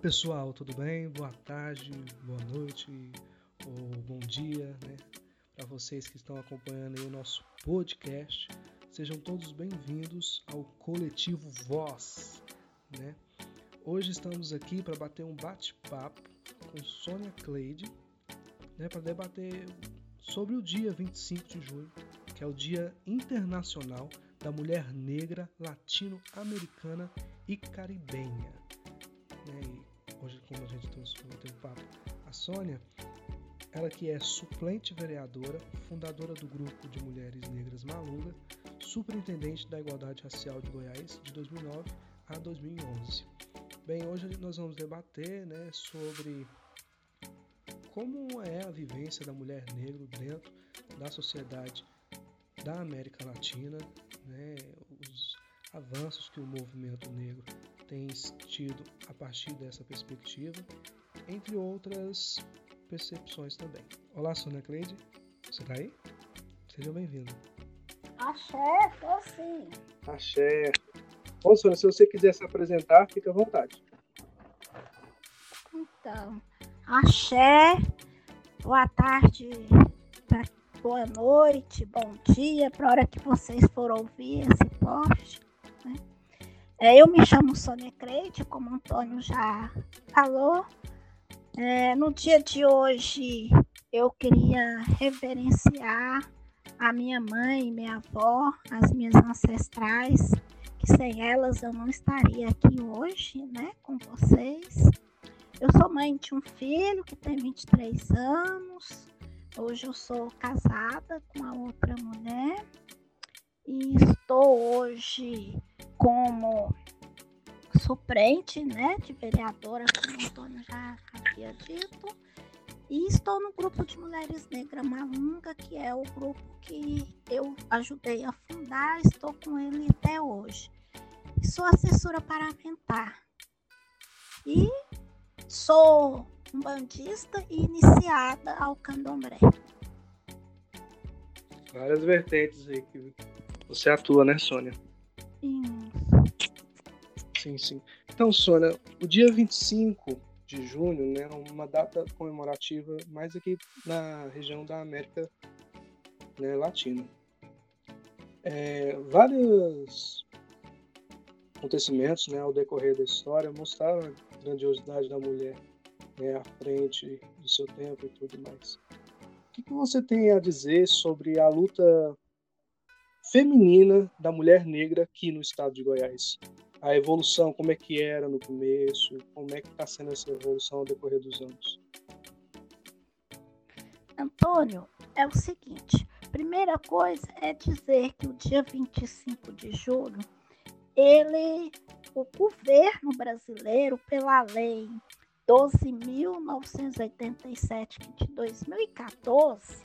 pessoal, tudo bem? Boa tarde, boa noite ou bom dia, né? Para vocês que estão acompanhando o nosso podcast, sejam todos bem-vindos ao Coletivo Voz, né? Hoje estamos aqui para bater um bate-papo com Sônia Cleide, né? Para debater sobre o dia 25 de junho, que é o Dia Internacional da Mulher Negra Latino-Americana e Caribenha. Né? Hoje, como a gente trouxe o papo, a Sônia, ela que é suplente vereadora, fundadora do Grupo de Mulheres Negras Malunga, superintendente da Igualdade Racial de Goiás de 2009 a 2011. Bem, hoje nós vamos debater né, sobre como é a vivência da mulher negra dentro da sociedade da América Latina, né, os avanços que o movimento negro tem tido a partir dessa perspectiva, entre outras percepções também. Olá, Sônia Cleide, você está aí? Seja bem-vindo. Axé, tô sim. Axé. Bom, Sônia, se você quiser se apresentar, fica à vontade. Então, axé, boa tarde, boa noite, bom dia, para a hora que vocês forem ouvir esse post. Né? É, eu me chamo Sônia Creite, como o Antônio já falou. É, no dia de hoje, eu queria reverenciar a minha mãe minha avó, as minhas ancestrais, que sem elas eu não estaria aqui hoje, né, com vocês. Eu sou mãe de um filho que tem 23 anos. Hoje eu sou casada com a outra mulher e estou hoje como suplente, né, de vereadora, como o Antônio já havia dito. E estou no grupo de Mulheres Negras Malunga, que é o grupo que eu ajudei a fundar, estou com ele até hoje. Sou assessora parlamentar. E sou um bandista e iniciada ao candomblé. Várias vertentes aí que você atua, né, Sônia? Isso. Sim, sim. Então, Sônia, o dia 25 de junho, né, é uma data comemorativa mais aqui na região da América né, Latina. É, vários acontecimentos né, ao decorrer da história mostraram a grandiosidade da mulher né, à frente do seu tempo e tudo mais. O que, que você tem a dizer sobre a luta feminina da mulher negra aqui no estado de Goiás? A evolução, como é que era no começo, como é que está sendo essa evolução ao decorrer dos anos? Antônio, é o seguinte, primeira coisa é dizer que o dia 25 de julho, ele, o governo brasileiro, pela lei 12.987 de 2014,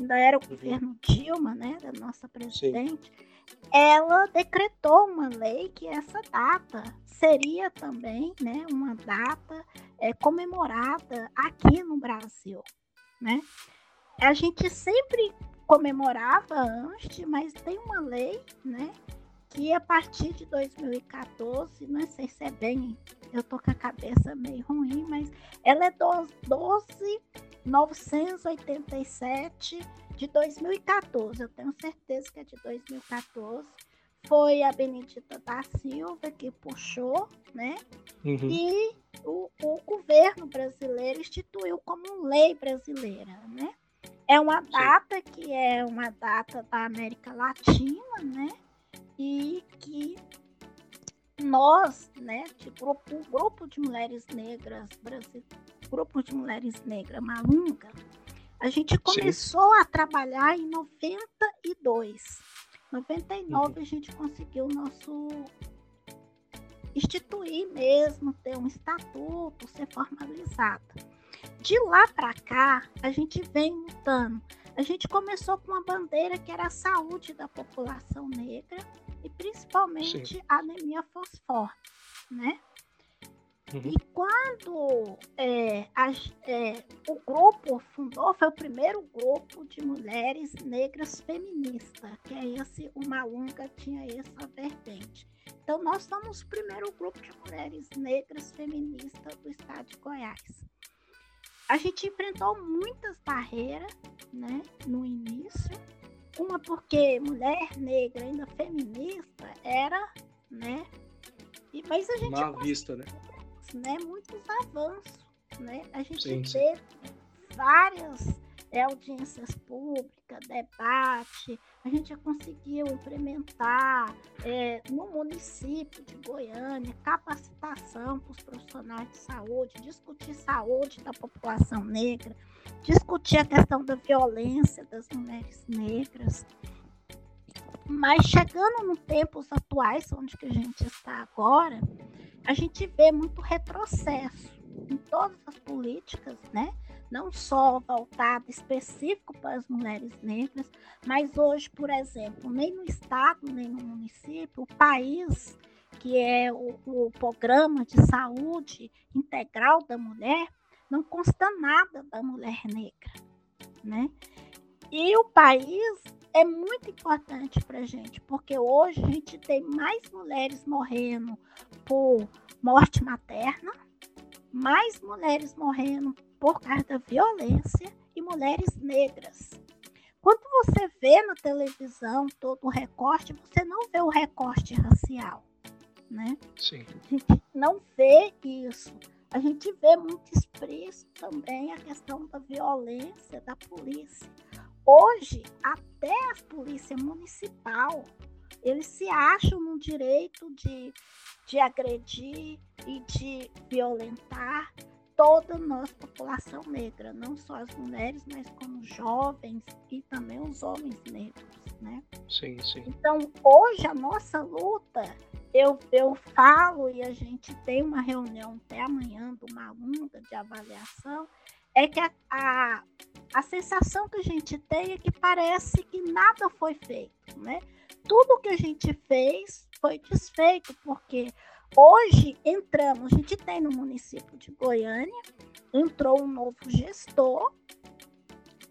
ainda era o uhum. governo Dilma, né, da nossa presidente, Sim. ela decretou uma lei que essa data seria também, né, uma data é, comemorada aqui no Brasil, né? A gente sempre comemorava antes, mas tem uma lei, né, que a partir de 2014, não sei se é bem, eu tô com a cabeça meio ruim, mas ela é 12.987 de 2014. Eu tenho certeza que é de 2014. Foi a Benedita da Silva que puxou, né? Uhum. E o, o governo brasileiro instituiu como lei brasileira, né? É uma data Sim. que é uma data da América Latina, né? E que nós, né, de grupo, o grupo de mulheres negras, Brasil, grupo de mulheres negras Malunga, a gente começou Sim. a trabalhar em 92. 99 uhum. a gente conseguiu o nosso instituir mesmo, ter um estatuto, ser formalizada. De lá para cá, a gente vem lutando. A gente começou com uma bandeira que era a saúde da população negra, e principalmente Sim. anemia fosfor, né? Uhum. E quando é, a, é, o grupo fundou, foi o primeiro grupo de mulheres negras feministas, que é esse, o Malunga tinha essa vertente. Então, nós somos o primeiro grupo de mulheres negras feministas do estado de Goiás. A gente enfrentou muitas barreiras né, no início. Uma porque mulher negra, ainda feminista, era, né? E, mas a gente. Mal vista, né? né? Muitos avanços, né? A gente sim, teve sim. várias é, audiências públicas, debate, a gente já conseguiu implementar é, no município de Goiânia capacitação para os profissionais de saúde, discutir saúde da população negra, discutir a questão da violência das mulheres negras. Mas chegando nos tempos atuais, onde que a gente está agora, a gente vê muito retrocesso em todas as políticas, né? Não só voltado específico para as mulheres negras, mas hoje, por exemplo, nem no estado, nem no município, o país, que é o, o programa de saúde integral da mulher, não consta nada da mulher negra, né? E o país é muito importante para a gente, porque hoje a gente tem mais mulheres morrendo por morte materna, mais mulheres morrendo por causa da violência e mulheres negras. Quando você vê na televisão todo o recorte, você não vê o recorte racial, né? Sim. A gente não vê isso. A gente vê muito expresso também a questão da violência da polícia. Hoje, até a polícia municipal, eles se acham no direito de, de agredir e de violentar toda a nossa população negra, não só as mulheres, mas como jovens e também os homens negros, né? Sim, sim. Então, hoje a nossa luta, eu, eu falo e a gente tem uma reunião até amanhã do Malunda de avaliação, é que a, a, a sensação que a gente tem é que parece que nada foi feito, né? Tudo que a gente fez foi desfeito, porque Hoje entramos, a gente tem no município de Goiânia, entrou um novo gestor,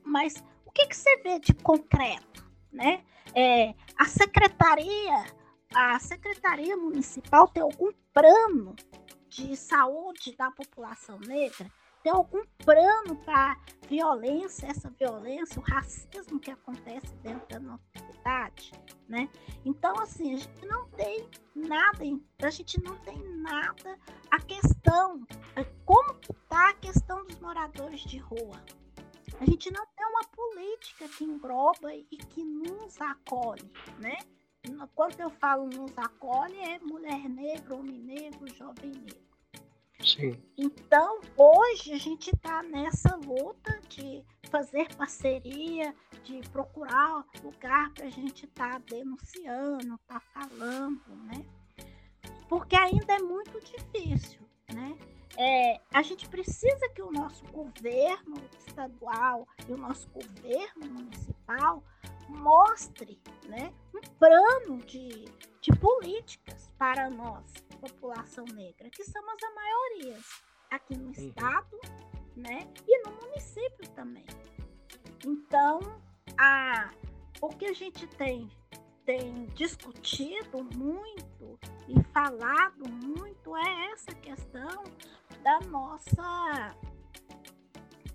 mas o que, que você vê de concreto? Né? É, a secretaria, a secretaria municipal tem algum plano de saúde da população negra? Tem algum plano para violência, essa violência, o racismo que acontece dentro da nossa cidade? né? Então, assim, a gente não tem nada, a gente não tem nada. A questão, é como que tá a questão dos moradores de rua? A gente não tem uma política que engloba e que nos acolhe, né? Quando eu falo nos acolhe, é mulher negra, homem negro, jovem negro. Sim. Então, hoje a gente está nessa luta de fazer parceria, de procurar lugar para a gente estar tá denunciando, estar tá falando, né? Porque ainda é muito difícil, né? É, a gente precisa que o nosso governo estadual e o nosso governo municipal mostre né, um plano de, de políticas para nós, população negra, que somos a maioria aqui no uhum. estado né, e no município também. Então, a, o que a gente tem, tem discutido muito e falado muito é essa questão da nossa.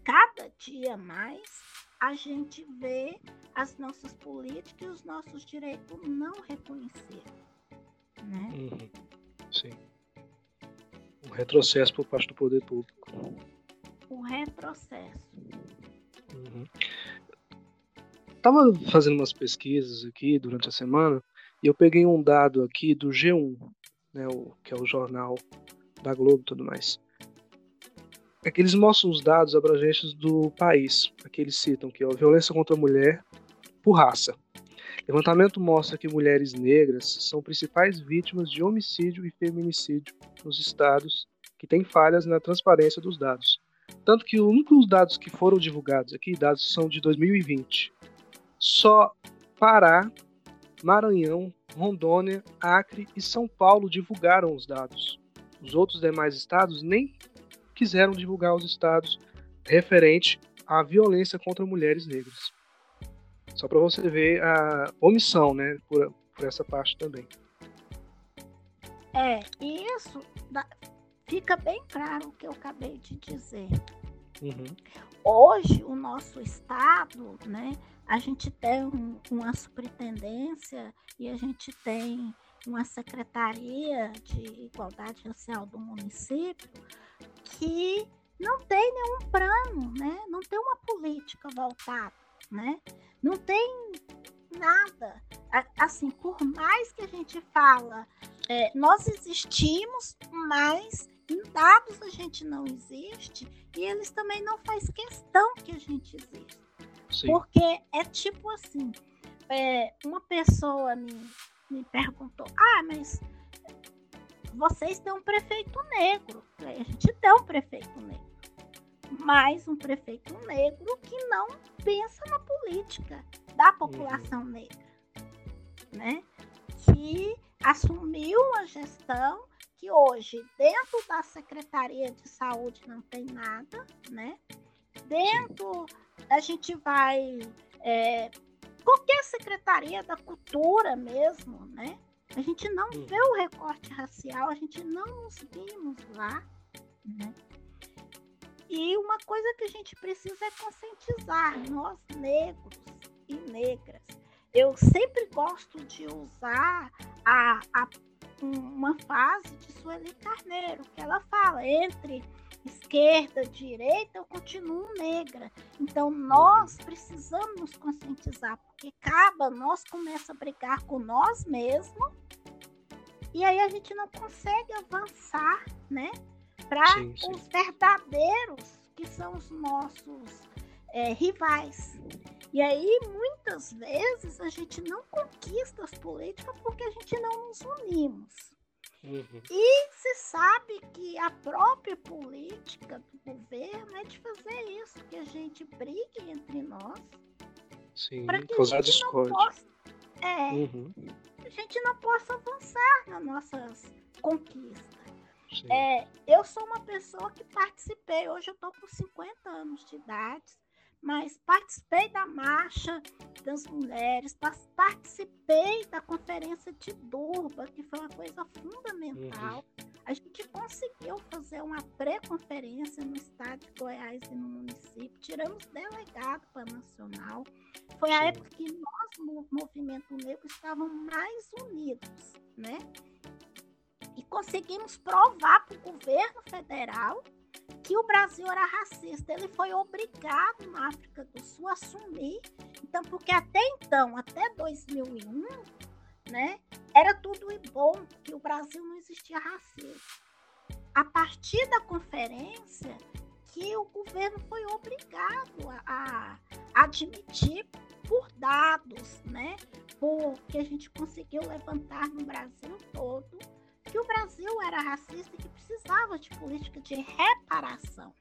Cada dia mais a gente vê as nossas políticas e os nossos direitos não reconhecidos. Né? Uhum. Sim. Um retrocesso por parte do poder público. Um retrocesso. Uhum. Tava fazendo umas pesquisas aqui durante a semana e eu peguei um dado aqui do G1, né, o, que é o jornal da Globo e tudo mais. É que eles mostram os dados abrangentes do país. Aqui eles citam que a violência contra a mulher por raça. Levantamento mostra que mulheres negras são principais vítimas de homicídio e feminicídio nos estados que têm falhas na transparência dos dados. Tanto que os únicos dados que foram divulgados aqui, dados são de 2020. Só Pará, Maranhão, Rondônia, Acre e São Paulo divulgaram os dados. os outros demais estados nem quiseram divulgar os estados referente à violência contra mulheres negras. Só para você ver a omissão, né, por, por essa parte também. É, isso fica bem claro o que eu acabei de dizer. Uhum. Hoje, o nosso Estado, né, a gente tem um, uma superintendência e a gente tem uma secretaria de igualdade racial do município que não tem nenhum plano, né? Não tem uma política voltada, né? Não tem nada. Assim, por mais que a gente fala, é, nós existimos, mas em dados a gente não existe e eles também não faz questão que a gente exista. Sim. Porque é tipo assim, é, uma pessoa me, me perguntou, ah, mas vocês têm um prefeito negro. A gente tem um prefeito negro. Mas um prefeito negro que não pensa na política da população uhum. negra. Né? Que assumiu uma gestão que hoje, dentro da Secretaria de Saúde, não tem nada, né? Dentro, a gente vai. É, qualquer secretaria da cultura mesmo, né? A gente não hum. vê o recorte racial, a gente não nos vimos lá, né? E uma coisa que a gente precisa é conscientizar, nós negros e negras. Eu sempre gosto de usar a, a uma fase de Sueli Carneiro, que ela fala entre esquerda, direita, eu continuo negra. Então nós precisamos nos conscientizar, porque acaba, nós começa a brigar com nós mesmos e aí a gente não consegue avançar, né? Para os verdadeiros que são os nossos é, rivais. E aí, muitas vezes, a gente não conquista as políticas porque a gente não nos unimos. Uhum. E se sabe que a própria política do governo é de fazer isso, que a gente brigue entre nós. Sim, para que a gente não possa, é, uhum. a gente não possa avançar nas nossas conquistas. É, eu sou uma pessoa que participei, hoje eu estou com 50 anos de idade, mas participei da marcha das mulheres, participei da conferência de Durba, que foi uma coisa fundamental. Uhum. A gente conseguiu fazer uma pré-conferência no estado de Goiás e no município, tiramos delegado para nacional. Foi a época que nós, no movimento negro, estávamos mais unidos, né? E conseguimos provar para o governo federal que o Brasil era racista. Ele foi obrigado na África do Sul a assumir. Então, porque até então, até 2001, né, era tudo bom, que o Brasil não existia racismo. A partir da conferência, que o governo foi obrigado a, a admitir por dados, né, por que a gente conseguiu levantar no Brasil todo, que o Brasil era racista e que precisava de política de reparação.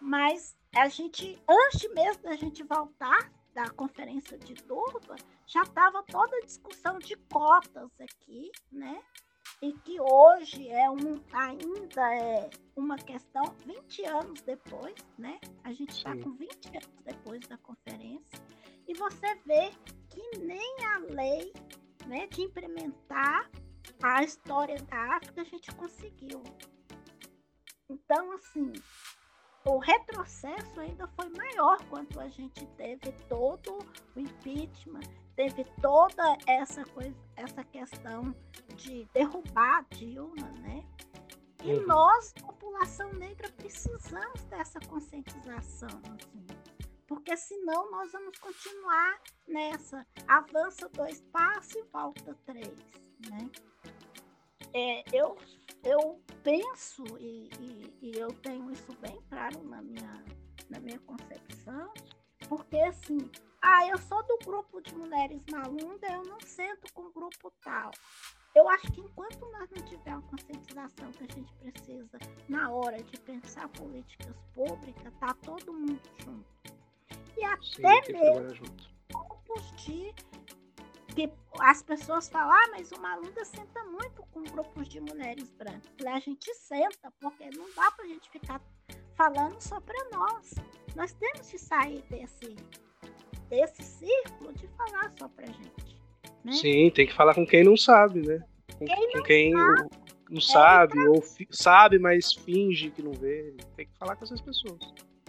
Mas a gente, antes mesmo da gente voltar da conferência de Durban, já estava toda a discussão de cotas aqui, né? E que hoje é um, ainda é uma questão 20 anos depois, né? A gente está com 20 anos depois da conferência, e você vê que nem a lei né, de implementar a história da África a gente conseguiu. Então, assim, o retrocesso ainda foi maior quando a gente teve todo o impeachment, teve toda essa coisa, essa questão de derrubar a Dilma, né? E uhum. nós, população negra, precisamos dessa conscientização, assim, porque senão nós vamos continuar nessa avança dois passos e volta três, né? é, eu, eu penso e, e, e, eu tenho isso bem claro na minha, na minha concepção, porque assim, ah, eu sou do grupo de mulheres malunda, eu não sento com o grupo tal. Eu acho que enquanto nós não tivermos a conscientização que a gente precisa na hora de pensar políticas públicas, tá todo mundo junto. E até Sim, mesmo grupos de que as pessoas falam, ah, mas o Malunda senta muito com grupos de mulheres brancas. A gente senta, porque não dá para a gente ficar falando só para nós. Nós temos que sair desse, desse círculo de falar só para gente. Né? Sim, tem que falar com quem não sabe, né? Com quem, com quem sabe, não sabe é, ou sabe, mas finge que não vê. Tem que falar com essas pessoas.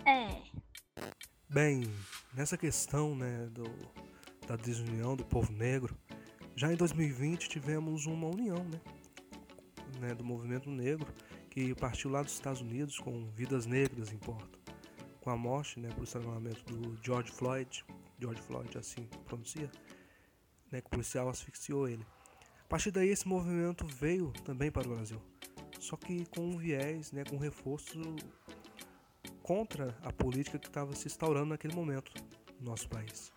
É. Bem, nessa questão, né, do, da desunião do povo negro, já em 2020 tivemos uma união, né, né, do movimento negro que partiu lá dos Estados Unidos com vidas negras importam, com a morte, né, por estrangulamento do George Floyd, George Floyd assim pronuncia, né, que o policial asfixiou ele. A partir daí esse movimento veio também para o Brasil, só que com um viés, né, com um reforço contra a política que estava se instaurando naquele momento no nosso país.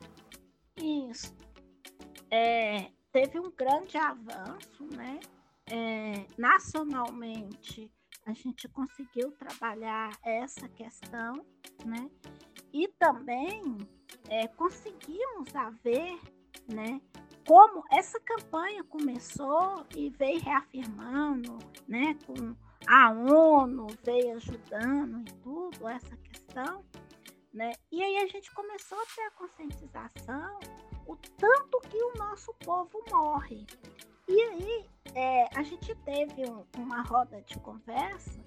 É, teve um grande avanço, né? É, nacionalmente, a gente conseguiu trabalhar essa questão, né? E também é, conseguimos haver, né? Como essa campanha começou e veio reafirmando, né? Com a ONU veio ajudando e tudo, essa questão, né? E aí a gente começou a ter a conscientização o tanto que o nosso povo morre. E aí é, a gente teve um, uma roda de conversa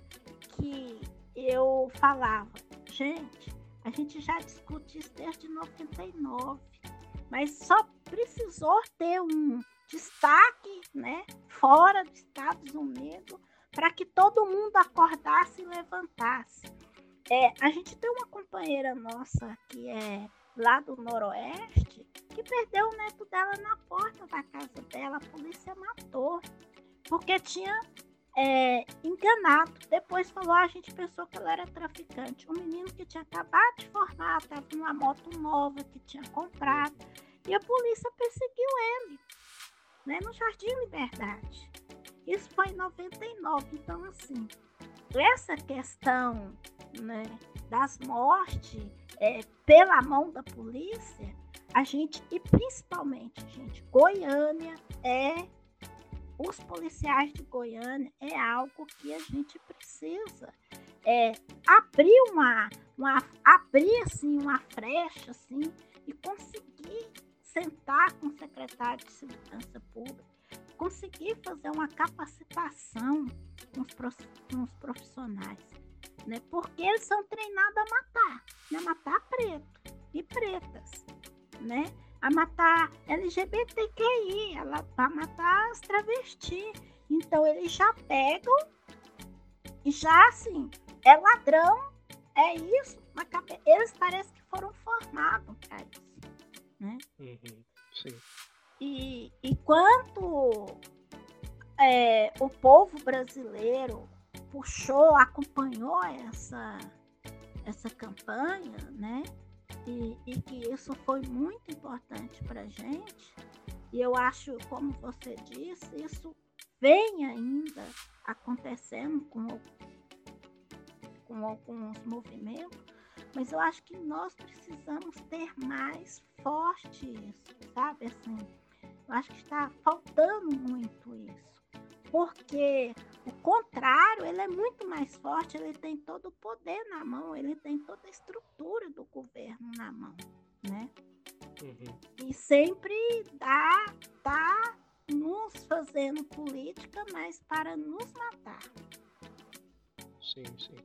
que eu falava, gente, a gente já discute isso desde 99, mas só precisou ter um destaque né, fora dos Estados Unidos para que todo mundo acordasse e levantasse. É, a gente tem uma companheira nossa que é lá do Noroeste que perdeu o neto dela na porta da casa dela. A polícia matou porque tinha é, enganado. Depois falou, a gente pensou que ela era traficante. Um menino que tinha acabado de formar, estava numa moto nova que tinha comprado. E a polícia perseguiu ele, né, no Jardim Liberdade. Isso foi em 99. Então, assim, essa questão né, das mortes é, pela mão da polícia, a gente, e principalmente, gente, Goiânia é. Os policiais de Goiânia é algo que a gente precisa é, abrir uma, uma abrir assim uma frecha assim e conseguir sentar com o secretário de segurança pública conseguir fazer uma capacitação com os, com os profissionais, né? Porque eles são treinados a matar, né? Matar preto e pretas, né? A matar LGBTQI, ela a matar as travestis. Então eles já pegam e já assim, é ladrão, é isso, eles parecem que foram formados para isso, né? Uhum, sim. E enquanto é, o povo brasileiro puxou, acompanhou essa, essa campanha, né? E, e que isso foi muito importante para gente. E eu acho, como você disse, isso vem ainda acontecendo com, com alguns movimentos, mas eu acho que nós precisamos ter mais forte isso, sabe? Assim, eu acho que está faltando muito isso. Porque o contrário, ele é muito mais forte, ele tem todo o poder na mão, ele tem toda a estrutura do governo na mão, né? Uhum. E sempre dá, tá nos fazendo política, mas para nos matar. Sim, sim.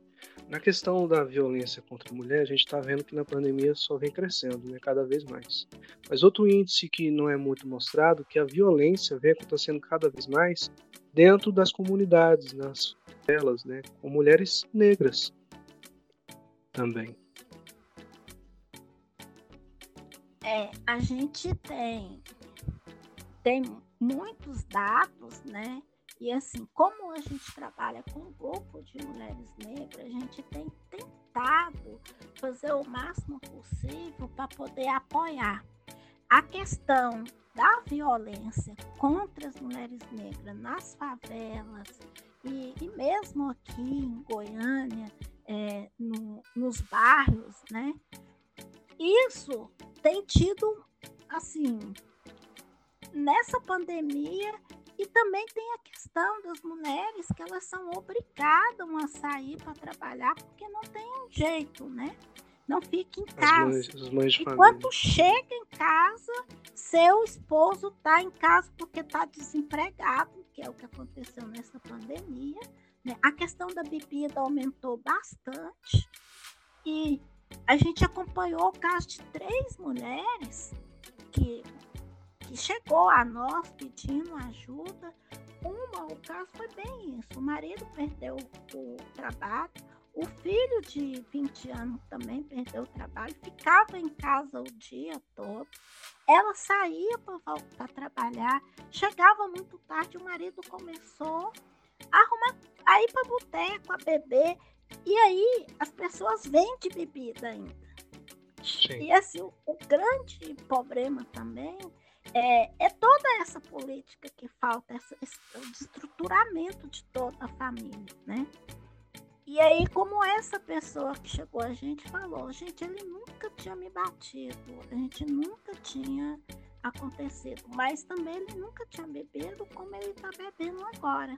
Na questão da violência contra a mulher, a gente está vendo que na pandemia só vem crescendo, né, cada vez mais. Mas outro índice que não é muito mostrado, que a violência vem acontecendo cada vez mais dentro das comunidades, nas favelas, né, com mulheres negras também. É, a gente tem tem muitos dados, né, e assim, como a gente trabalha com um grupo de mulheres negras, a gente tem tentado fazer o máximo possível para poder apoiar. A questão da violência contra as mulheres negras nas favelas e, e mesmo aqui em Goiânia, é, no, nos bairros, né? Isso tem tido, assim, nessa pandemia e também tem a questão das mulheres que elas são obrigadas a sair para trabalhar porque não tem um jeito, né? Não fica em casa. As mães, as Enquanto chega em casa, seu esposo está em casa porque está desempregado, que é o que aconteceu nessa pandemia. Né? A questão da bebida aumentou bastante e a gente acompanhou o caso de três mulheres que, que chegou a nós pedindo ajuda. Uma, o caso foi bem isso. O marido perdeu o trabalho, o filho de 20 anos também perdeu o trabalho, ficava em casa o dia todo. Ela saía para trabalhar, chegava muito tarde, o marido começou a arrumar, a ir para boteco, a beber. E aí as pessoas vendem bebida ainda. Sim. E assim, o, o, grande problema também é, é, toda essa política que falta, essa, esse, o estruturamento de toda a família, né? E aí, como essa pessoa que chegou a gente falou, gente, ele nunca tinha me batido, a gente nunca tinha acontecido, mas também ele nunca tinha bebido como ele tá bebendo agora.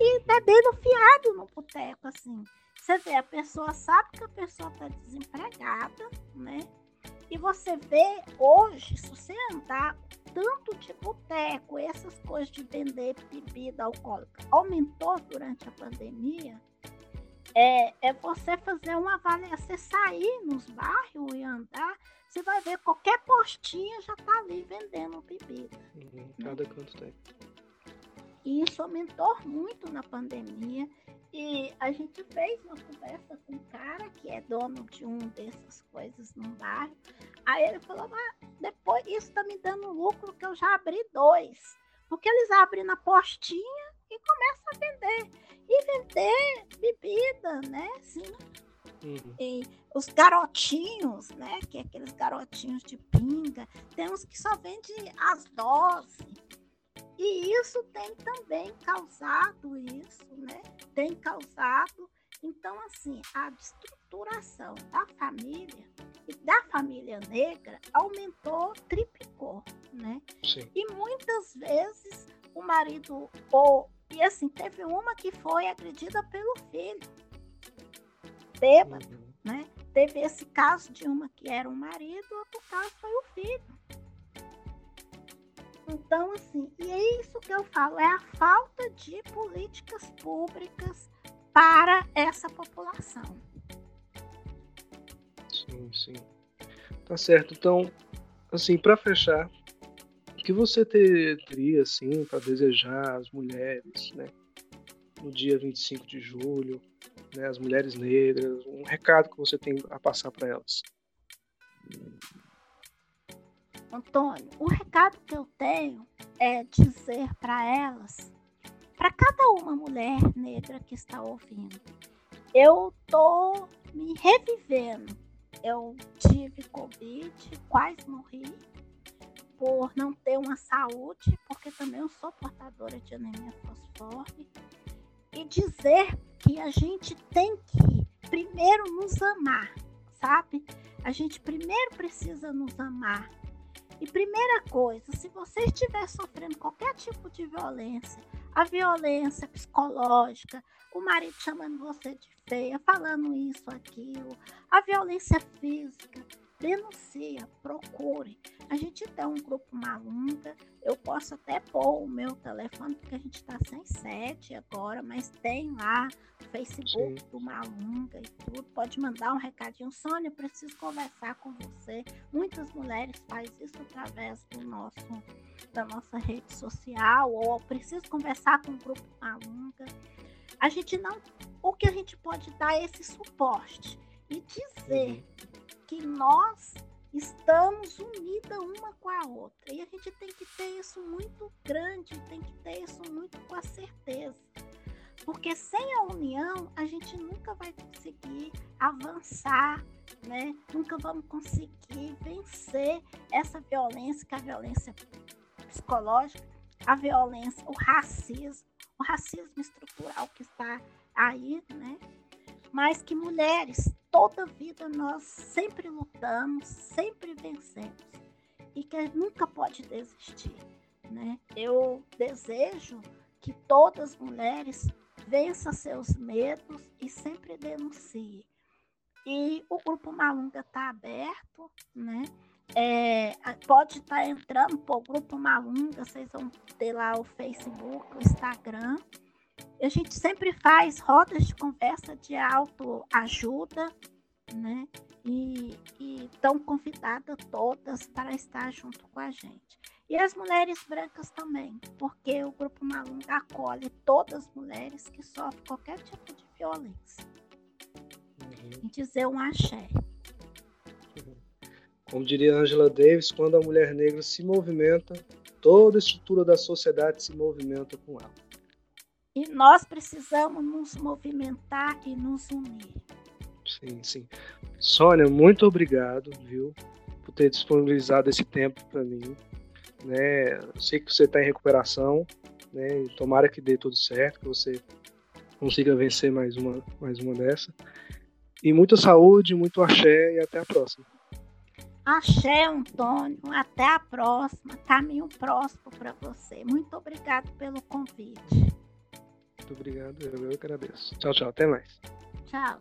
E bebendo fiado no boteco, assim. Você vê, a pessoa sabe que a pessoa tá desempregada, né? E você vê hoje, se você andar tanto de boteco, essas coisas de vender bebida alcoólica, aumentou durante a pandemia, é, é você fazer uma avaliação, você sair nos bairros e andar, você vai ver qualquer postinha já tá ali vendendo bebida. Uhum, cada né? canto tem. E isso aumentou muito na pandemia. E a gente fez uma conversa com um cara que é dono de um dessas coisas no bairro. Aí ele falou: ah, depois isso tá me dando lucro que eu já abri dois. Porque eles abrem na postinha e começam a vender. E vender bebida, né? Assim, Uhum. E os garotinhos, né? Que é aqueles garotinhos de pinga, tem uns que só vendem as doses. E isso tem também causado isso, né? Tem causado. Então, assim, a estruturação da família e da família negra aumentou, triplicou, né? Sim. E muitas vezes o marido ou e assim, teve uma que foi agredida pelo filho. Bêbado, uhum. né? Teve esse caso de uma que era o marido, outro caso foi o filho. Então, assim, e é isso que eu falo, é a falta de políticas públicas para essa população. Sim, sim. Tá certo. Então, assim, para fechar, que você ter, teria assim para desejar às mulheres, né? No dia 25 de julho, né, as mulheres negras, um recado que você tem a passar para elas. Antônio, o recado que eu tenho é dizer para elas, para cada uma mulher negra que está ouvindo, eu tô me revivendo. Eu tive Covid, quase morri, por não ter uma saúde, porque também eu sou portadora de anemia fosforme, e dizer que a gente tem que primeiro nos amar, sabe? A gente primeiro precisa nos amar. E primeira coisa, se você estiver sofrendo qualquer tipo de violência, a violência psicológica, o marido chamando você de feia, falando isso, aquilo, a violência física, denuncia, procure. A gente tem um grupo Malunga, eu posso até pôr o meu telefone, porque a gente está sem sete agora, mas tem lá o Facebook Sim. do Malunga e tudo. Pode mandar um recadinho. Sônia, preciso conversar com você. Muitas mulheres fazem isso através do nosso, da nossa rede social, ou preciso conversar com o grupo Malunga. A gente não. O que a gente pode dar é esse suporte e dizer. Uhum que nós estamos unidas uma com a outra. E a gente tem que ter isso muito grande, tem que ter isso muito com a certeza. Porque sem a união, a gente nunca vai conseguir avançar, né? Nunca vamos conseguir vencer essa violência, que é a violência psicológica, a violência, o racismo, o racismo estrutural que está aí, né? Mas que mulheres toda vida nós sempre lutamos, sempre vencemos e que nunca pode desistir. Né? Eu desejo que todas as mulheres vençam seus medos e sempre denunciem. E o Grupo Malunga está aberto, né? É, pode estar tá entrando para o Grupo Malunga, vocês vão ter lá o Facebook, o Instagram. A gente sempre faz rodas de conversa de autoajuda, né? E estão convidadas todas para estar junto com a gente. E as mulheres brancas também, porque o Grupo Malunga acolhe todas as mulheres que sofrem qualquer tipo de violência. Uhum. E dizer um axé. Como diria Angela Davis, quando a mulher negra se movimenta, toda a estrutura da sociedade se movimenta com ela. E nós precisamos nos movimentar e nos unir. Sim, sim. Sônia, muito obrigado, viu, por ter disponibilizado esse tempo para mim. Né? Sei que você está em recuperação, né? E tomara que dê tudo certo, que você consiga vencer mais uma, mais uma dessa. E muita saúde, muito axé e até a próxima. Axé, Antônio. Até a próxima. Caminho próximo para você. Muito obrigado pelo convite. Muito obrigado, eu, eu agradeço. Tchau, tchau, até mais. Tchau.